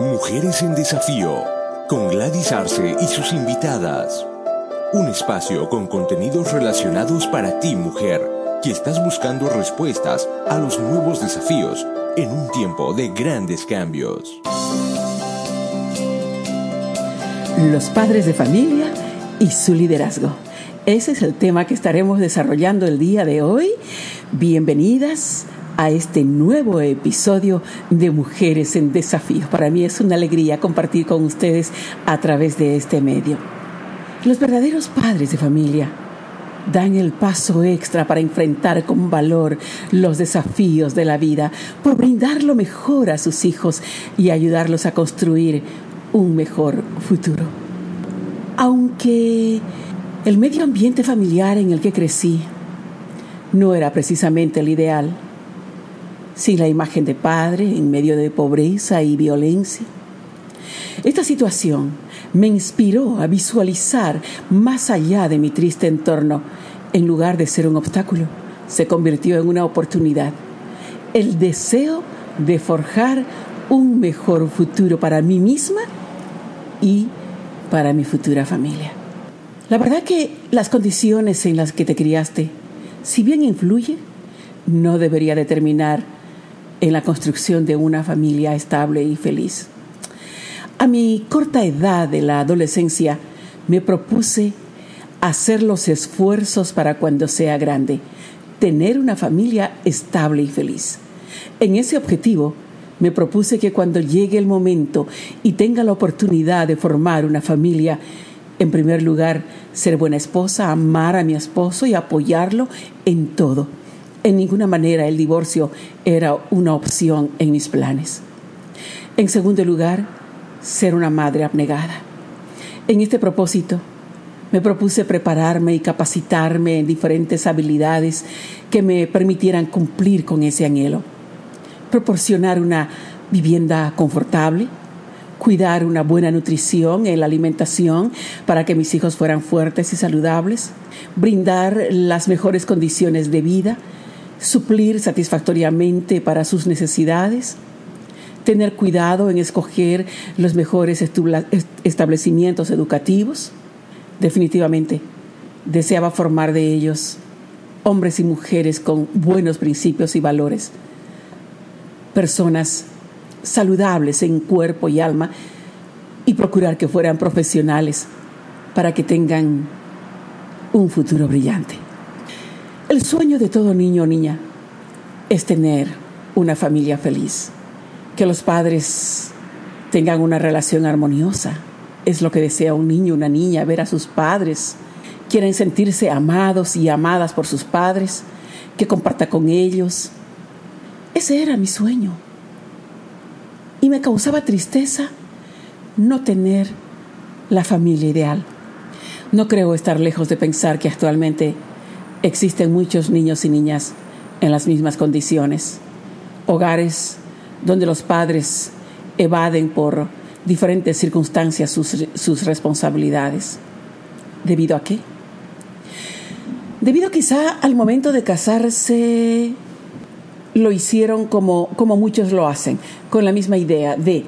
Mujeres en Desafío, con Gladys Arce y sus invitadas. Un espacio con contenidos relacionados para ti, mujer, que estás buscando respuestas a los nuevos desafíos en un tiempo de grandes cambios. Los padres de familia y su liderazgo. Ese es el tema que estaremos desarrollando el día de hoy. Bienvenidas a este nuevo episodio de Mujeres en Desafío. Para mí es una alegría compartir con ustedes a través de este medio. Los verdaderos padres de familia dan el paso extra para enfrentar con valor los desafíos de la vida, por brindar lo mejor a sus hijos y ayudarlos a construir un mejor futuro. Aunque el medio ambiente familiar en el que crecí no era precisamente el ideal, sin la imagen de padre en medio de pobreza y violencia. Esta situación me inspiró a visualizar más allá de mi triste entorno. En lugar de ser un obstáculo, se convirtió en una oportunidad. El deseo de forjar un mejor futuro para mí misma y para mi futura familia. La verdad que las condiciones en las que te criaste, si bien influyen, no debería determinar en la construcción de una familia estable y feliz. A mi corta edad de la adolescencia me propuse hacer los esfuerzos para cuando sea grande, tener una familia estable y feliz. En ese objetivo me propuse que cuando llegue el momento y tenga la oportunidad de formar una familia, en primer lugar, ser buena esposa, amar a mi esposo y apoyarlo en todo en ninguna manera el divorcio era una opción en mis planes. En segundo lugar, ser una madre abnegada. En este propósito, me propuse prepararme y capacitarme en diferentes habilidades que me permitieran cumplir con ese anhelo. Proporcionar una vivienda confortable, cuidar una buena nutrición en la alimentación para que mis hijos fueran fuertes y saludables, brindar las mejores condiciones de vida, suplir satisfactoriamente para sus necesidades, tener cuidado en escoger los mejores establecimientos educativos. Definitivamente, deseaba formar de ellos hombres y mujeres con buenos principios y valores, personas saludables en cuerpo y alma y procurar que fueran profesionales para que tengan un futuro brillante. El sueño de todo niño o niña es tener una familia feliz, que los padres tengan una relación armoniosa. Es lo que desea un niño, una niña, ver a sus padres. Quieren sentirse amados y amadas por sus padres, que comparta con ellos. Ese era mi sueño. Y me causaba tristeza no tener la familia ideal. No creo estar lejos de pensar que actualmente Existen muchos niños y niñas en las mismas condiciones. Hogares donde los padres evaden por diferentes circunstancias sus, responsabilidades. ¿Debido a qué? Debido quizá al momento de casarse lo hicieron como, como muchos lo hacen, con la misma idea de,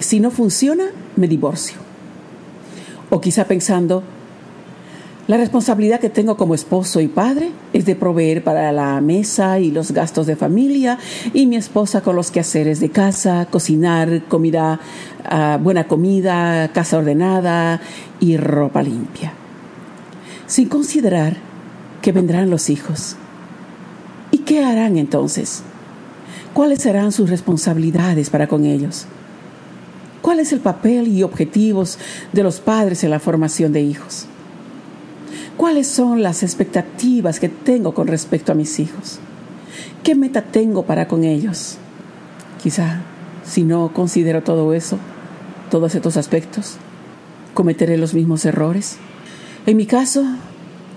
si no funciona, me divorcio. O quizá pensando, la responsabilidad que tengo como esposo y padre es de proveer para la mesa y los gastos de familia y mi esposa con los quehaceres de casa, cocinar, comida, ah, buena comida, casa ordenada y ropa limpia. Sin considerar que vendrán los hijos. ¿Y qué harán entonces? ¿Cuáles serán sus responsabilidades para con ellos? ¿Cuál es el papel y objetivos de los padres en la formación de hijos? ¿Cuáles son las expectativas que tengo con respecto a mis hijos? ¿Qué meta tengo para con ellos? Quizá, si no considero todo eso, todos estos aspectos, cometeré los mismos errores. En mi caso,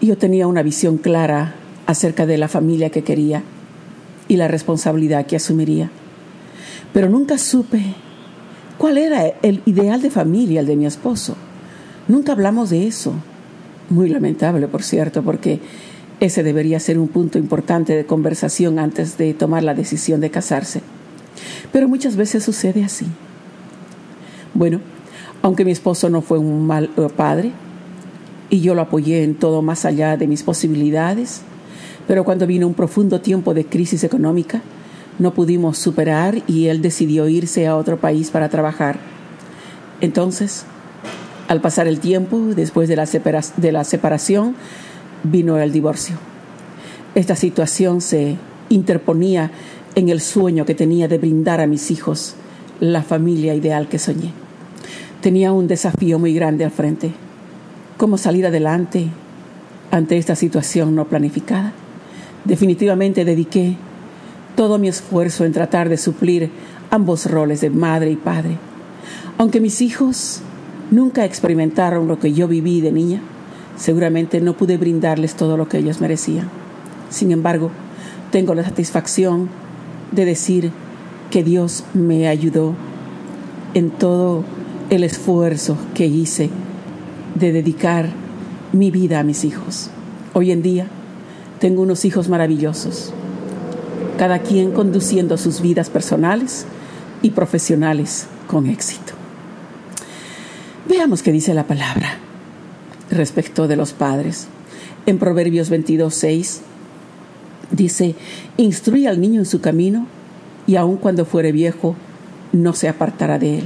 yo tenía una visión clara acerca de la familia que quería y la responsabilidad que asumiría. Pero nunca supe cuál era el ideal de familia, el de mi esposo. Nunca hablamos de eso. Muy lamentable, por cierto, porque ese debería ser un punto importante de conversación antes de tomar la decisión de casarse. Pero muchas veces sucede así. Bueno, aunque mi esposo no fue un mal eh, padre y yo lo apoyé en todo más allá de mis posibilidades, pero cuando vino un profundo tiempo de crisis económica, no pudimos superar y él decidió irse a otro país para trabajar. Entonces, al pasar el tiempo, después de la, separación, vino el divorcio. Esta situación se interponía en el sueño que tenía de brindar a mis hijos la familia ideal que soñé. Tenía un desafío muy grande al frente. ¿Cómo salir adelante ante esta situación no planificada? Definitivamente dediqué todo mi esfuerzo en tratar de suplir ambos roles de madre y padre. Aunque mis hijos nunca experimentaron lo que yo viví de niña, seguramente no pude brindarles todo lo que ellos merecían. Sin embargo, tengo la satisfacción de decir que Dios me ayudó en todo el esfuerzo que hice de dedicar mi vida a mis hijos. Hoy en día tengo unos hijos maravillosos cada quien conduciendo sus vidas personales y profesionales con éxito. Veamos qué dice la palabra respecto de los padres. En Proverbios 22, 6 dice, instruye al niño en su camino y aun cuando fuere viejo, no se apartará de él.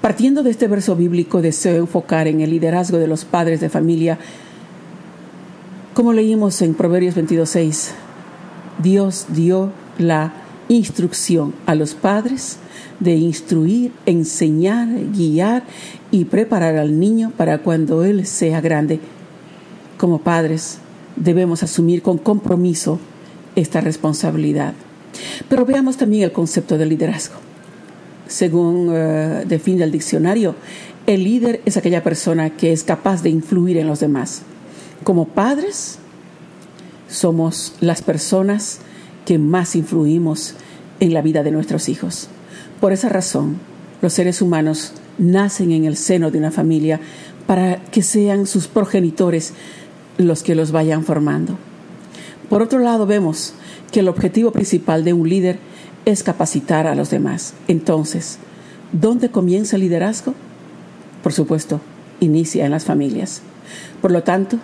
Partiendo de este verso bíblico, deseo enfocar en el liderazgo de los padres de familia, como leímos en Proverbios 22, 6, Dios dio la instrucción a los padres de instruir, enseñar, guiar y preparar al niño para cuando él sea grande. Como padres debemos asumir con compromiso esta responsabilidad. Pero veamos también el concepto de liderazgo. Según uh, define el diccionario, el líder es aquella persona que es capaz de influir en los demás. Como padres, somos las personas que más influimos en la vida de nuestros hijos. Por esa razón, los seres humanos nacen en el seno de una familia para que sean sus progenitores los que los vayan formando. Por otro lado, vemos que el objetivo principal de un líder es capacitar a los demás. Entonces, ¿dónde comienza el liderazgo? Por supuesto, inicia en las familias. Por lo tanto,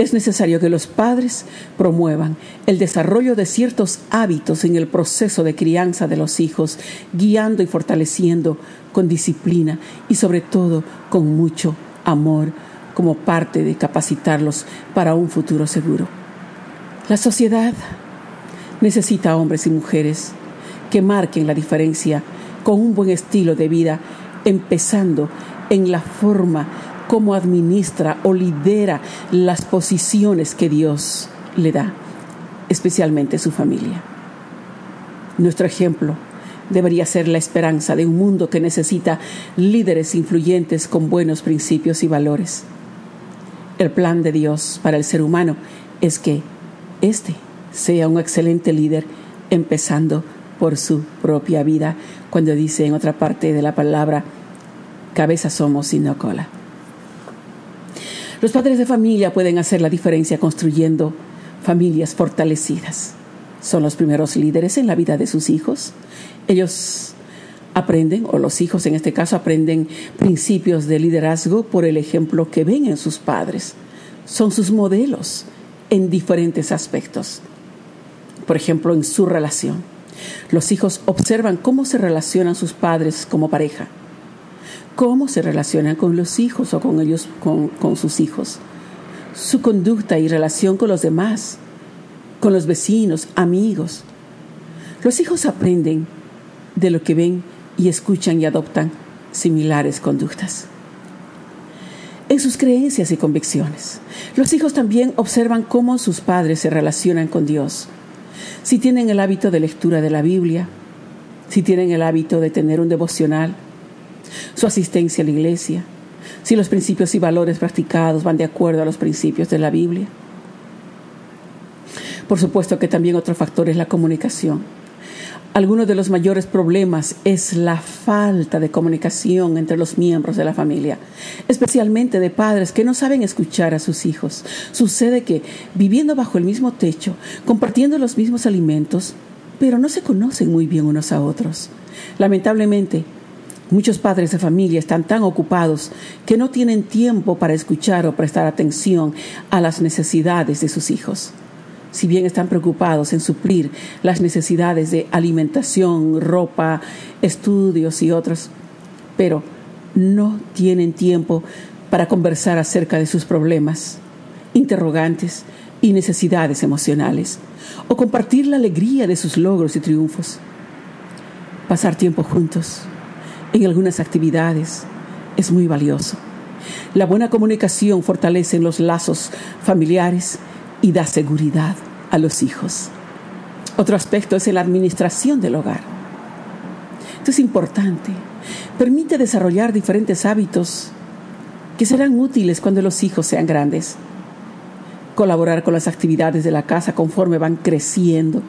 es necesario que los padres promuevan el desarrollo de ciertos hábitos en el proceso de crianza de los hijos, guiando y fortaleciendo con disciplina y sobre todo con mucho amor como parte de capacitarlos para un futuro seguro. La sociedad necesita hombres y mujeres que marquen la diferencia con un buen estilo de vida, empezando en la forma cómo administra o lidera las posiciones que Dios le da, especialmente su familia. Nuestro ejemplo debería ser la esperanza de un mundo que necesita líderes influyentes con buenos principios y valores. El plan de Dios para el ser humano es que éste sea un excelente líder, empezando por su propia vida, cuando dice en otra parte de la palabra, cabeza somos y no cola. Los padres de familia pueden hacer la diferencia construyendo familias fortalecidas. Son los primeros líderes en la vida de sus hijos. Ellos aprenden, o los hijos en este caso, aprenden principios de liderazgo por el ejemplo que ven en sus padres. Son sus modelos en diferentes aspectos. Por ejemplo, en su relación. Los hijos observan cómo se relacionan sus padres como pareja cómo se relacionan con los hijos o con ellos, con, sus hijos, su conducta y relación con los demás, con los vecinos, amigos. Los hijos aprenden de lo que ven y escuchan y adoptan similares conductas. En sus creencias y convicciones, los hijos también observan cómo sus padres se relacionan con Dios. Si tienen el hábito de lectura de la Biblia, si tienen el hábito de tener un devocional, su asistencia a la iglesia, si los principios y valores practicados van de acuerdo a los principios de la Biblia. Por supuesto que también otro factor es la comunicación. Algunos de los mayores problemas es la falta de comunicación entre los miembros de la familia, especialmente de padres que no saben escuchar a sus hijos. Sucede que, viviendo bajo el mismo techo, compartiendo los mismos alimentos, pero no se conocen muy bien unos a otros. Lamentablemente, Muchos padres de familia están tan ocupados que no tienen tiempo para escuchar o prestar atención a las necesidades de sus hijos. Si bien están preocupados en suplir las necesidades de alimentación, ropa, estudios y otros, pero no tienen tiempo para conversar acerca de sus problemas, interrogantes y necesidades emocionales, o compartir la alegría de sus logros y triunfos. Pasar tiempo juntos en algunas actividades es muy valioso. La buena comunicación fortalece los lazos familiares y da seguridad a los hijos. Otro aspecto es la administración del hogar. Esto es importante. Permite desarrollar diferentes hábitos que serán útiles cuando los hijos sean grandes. Colaborar con las actividades de la casa conforme van creciendo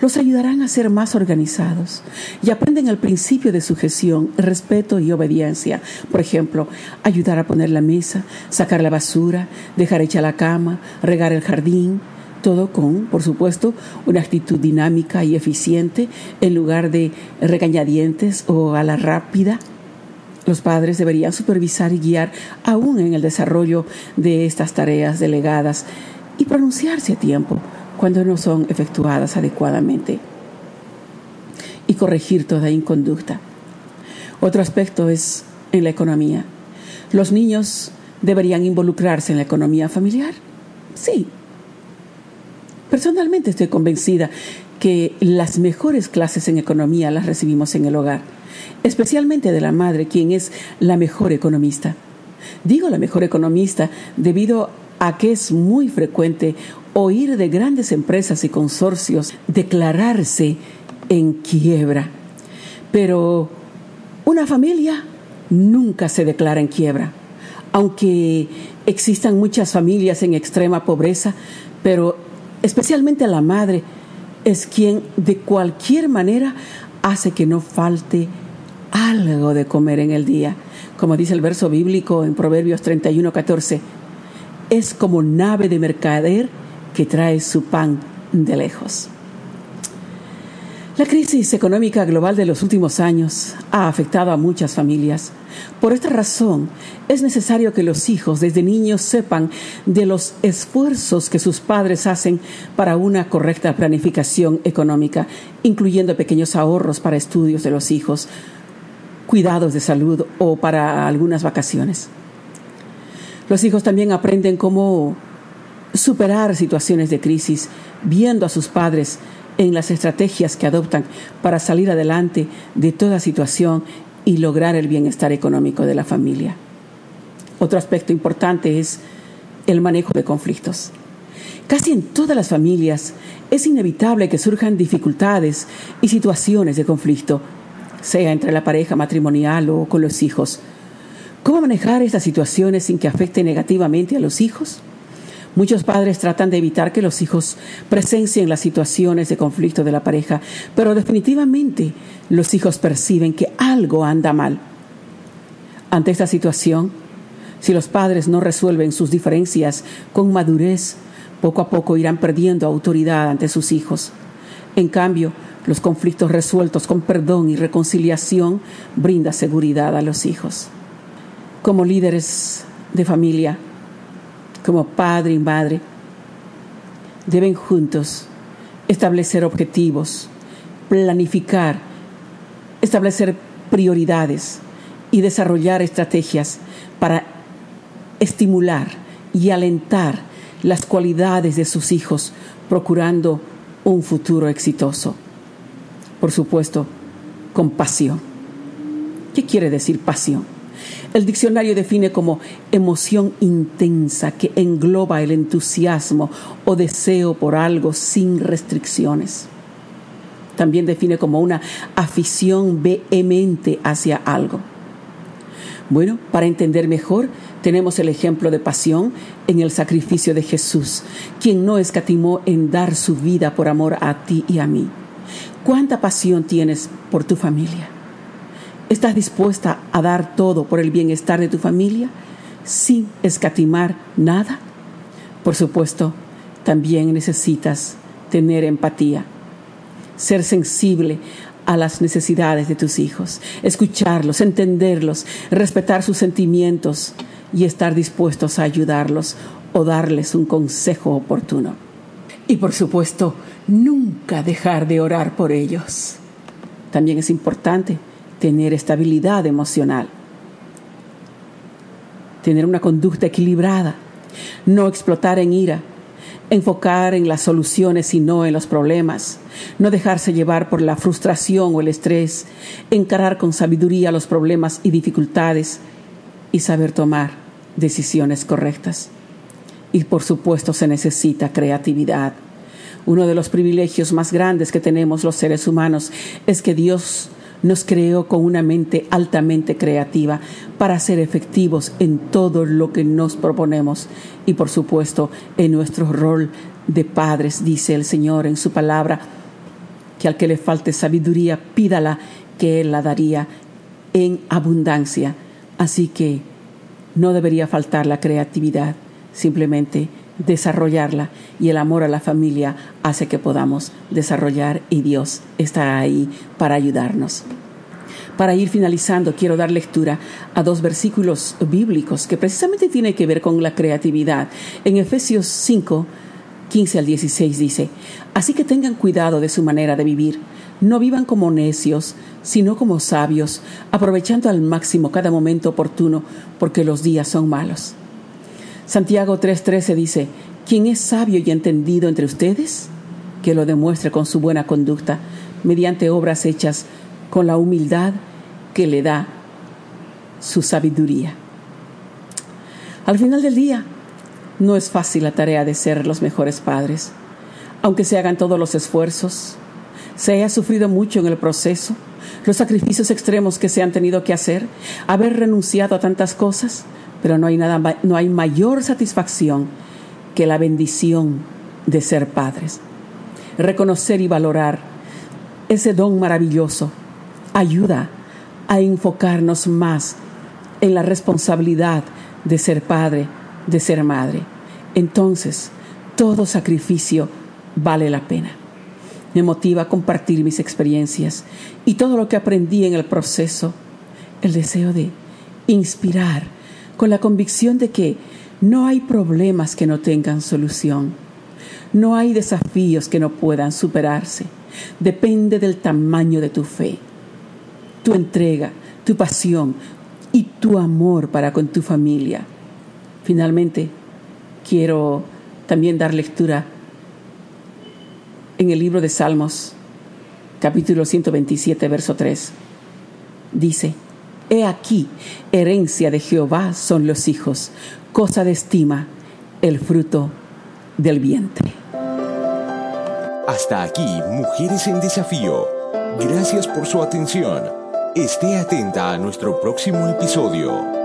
los ayudarán a ser más organizados y aprenden el principio de sujeción, respeto y obediencia. Por ejemplo, ayudar a poner la mesa, sacar la basura, dejar hecha la cama, regar el jardín, todo con, por supuesto, una actitud dinámica y eficiente en lugar de regañadientes o a la rápida. Los padres deberían supervisar y guiar aún en el desarrollo de estas tareas delegadas y pronunciarse a tiempo cuando no son efectuadas adecuadamente y corregir toda inconducta. Otro aspecto es en la economía. ¿Los niños deberían involucrarse en la economía familiar? Sí. Personalmente estoy convencida que las mejores clases en economía las recibimos en el hogar, especialmente de la madre, quien es la mejor economista. Digo la mejor economista debido a que es muy frecuente oír de grandes empresas y consorcios declararse en quiebra. Pero una familia nunca se declara en quiebra. Aunque existan muchas familias en extrema pobreza, pero especialmente la madre es quien de cualquier manera hace que no falte algo de comer en el día. Como dice el verso bíblico en Proverbios 31, 14, es como nave de mercader que trae su pan de lejos. La crisis económica global de los últimos años ha afectado a muchas familias. Por esta razón, es necesario que los hijos desde niños sepan de los esfuerzos que sus padres hacen para una correcta planificación económica, incluyendo pequeños ahorros para estudios de los hijos, cuidados de salud o para algunas vacaciones. Los hijos también aprenden cómo superar situaciones de crisis, viendo a sus padres en las estrategias que adoptan para salir adelante de toda situación y lograr el bienestar económico de la familia. Otro aspecto importante es el manejo de conflictos. Casi en todas las familias es inevitable que surjan dificultades y situaciones de conflicto, sea entre la pareja matrimonial o con los hijos. ¿Cómo manejar estas situaciones sin que afecte negativamente a los hijos? Muchos padres tratan de evitar que los hijos presencien las situaciones de conflicto de la pareja, pero definitivamente los hijos perciben que algo anda mal. Ante esta situación, si los padres no resuelven sus diferencias con madurez, poco a poco irán perdiendo autoridad ante sus hijos. En cambio, los conflictos resueltos con perdón y reconciliación brinda seguridad a los hijos. Como líderes de familia, como padre y madre, deben juntos establecer objetivos, planificar, establecer prioridades y desarrollar estrategias para estimular y alentar las cualidades de sus hijos, procurando un futuro exitoso. Por supuesto, con pasión. ¿Qué quiere decir pasión? El diccionario define como emoción intensa que engloba el entusiasmo o deseo por algo sin restricciones. También define como una afición vehemente hacia algo. Bueno, para entender mejor, tenemos el ejemplo de pasión en el sacrificio de Jesús, quien no escatimó en dar su vida por amor a ti y a mí. ¿Cuánta pasión tienes por tu familia? ¿Estás dispuesta a dar todo por el bienestar de tu familia sin escatimar nada? Por supuesto, también necesitas tener empatía, ser sensible a las necesidades de tus hijos, escucharlos, entenderlos, respetar sus sentimientos y estar dispuestos a ayudarlos o darles un consejo oportuno. Y por supuesto, nunca dejar de orar por ellos. También es importante tener estabilidad emocional, tener una conducta equilibrada, no explotar en ira, enfocar en las soluciones y no en los problemas, no dejarse llevar por la frustración o el estrés, encarar con sabiduría los problemas y dificultades y saber tomar decisiones correctas. Y por supuesto se necesita creatividad. Uno de los privilegios más grandes que tenemos los seres humanos es que Dios nos creó con una mente altamente creativa para ser efectivos en todo lo que nos proponemos y por supuesto en nuestro rol de padres, dice el Señor en su palabra, que al que le falte sabiduría, pídala, que Él la daría en abundancia. Así que no debería faltar la creatividad, simplemente desarrollarla y el amor a la familia hace que podamos desarrollar y Dios está ahí para ayudarnos. Para ir finalizando, quiero dar lectura a dos versículos bíblicos que precisamente tienen que ver con la creatividad. En Efesios 5, 15 al 16 dice, Así que tengan cuidado de su manera de vivir. No vivan como necios, sino como sabios, aprovechando al máximo cada momento oportuno, porque los días son malos. Santiago 3:13 dice, ¿quién es sabio y entendido entre ustedes? Que lo demuestre con su buena conducta, mediante obras hechas con la humildad que le da su sabiduría. Al final del día, no es fácil la tarea de ser los mejores padres, aunque se hagan todos los esfuerzos, se haya sufrido mucho en el proceso, los sacrificios extremos que se han tenido que hacer, haber renunciado a tantas cosas, pero no hay nada no hay mayor satisfacción que la bendición de ser padres. Reconocer y valorar ese don maravilloso ayuda a enfocarnos más en la responsabilidad de ser padre, de ser madre. Entonces, todo sacrificio vale la pena. Me motiva a compartir mis experiencias y todo lo que aprendí en el proceso, el deseo de inspirar con la convicción de que no hay problemas que no tengan solución. No hay desafíos que no puedan superarse. Depende del tamaño de tu fe, tu entrega, tu pasión y tu amor para con tu familia. Finalmente, quiero también dar lectura en el libro de Salmos, capítulo 127, verso 3. Dice, He aquí, herencia de Jehová son los hijos, cosa de estima, el fruto del vientre. Hasta aquí, Mujeres en Desafío. Gracias por su atención. Esté atenta a nuestro próximo episodio.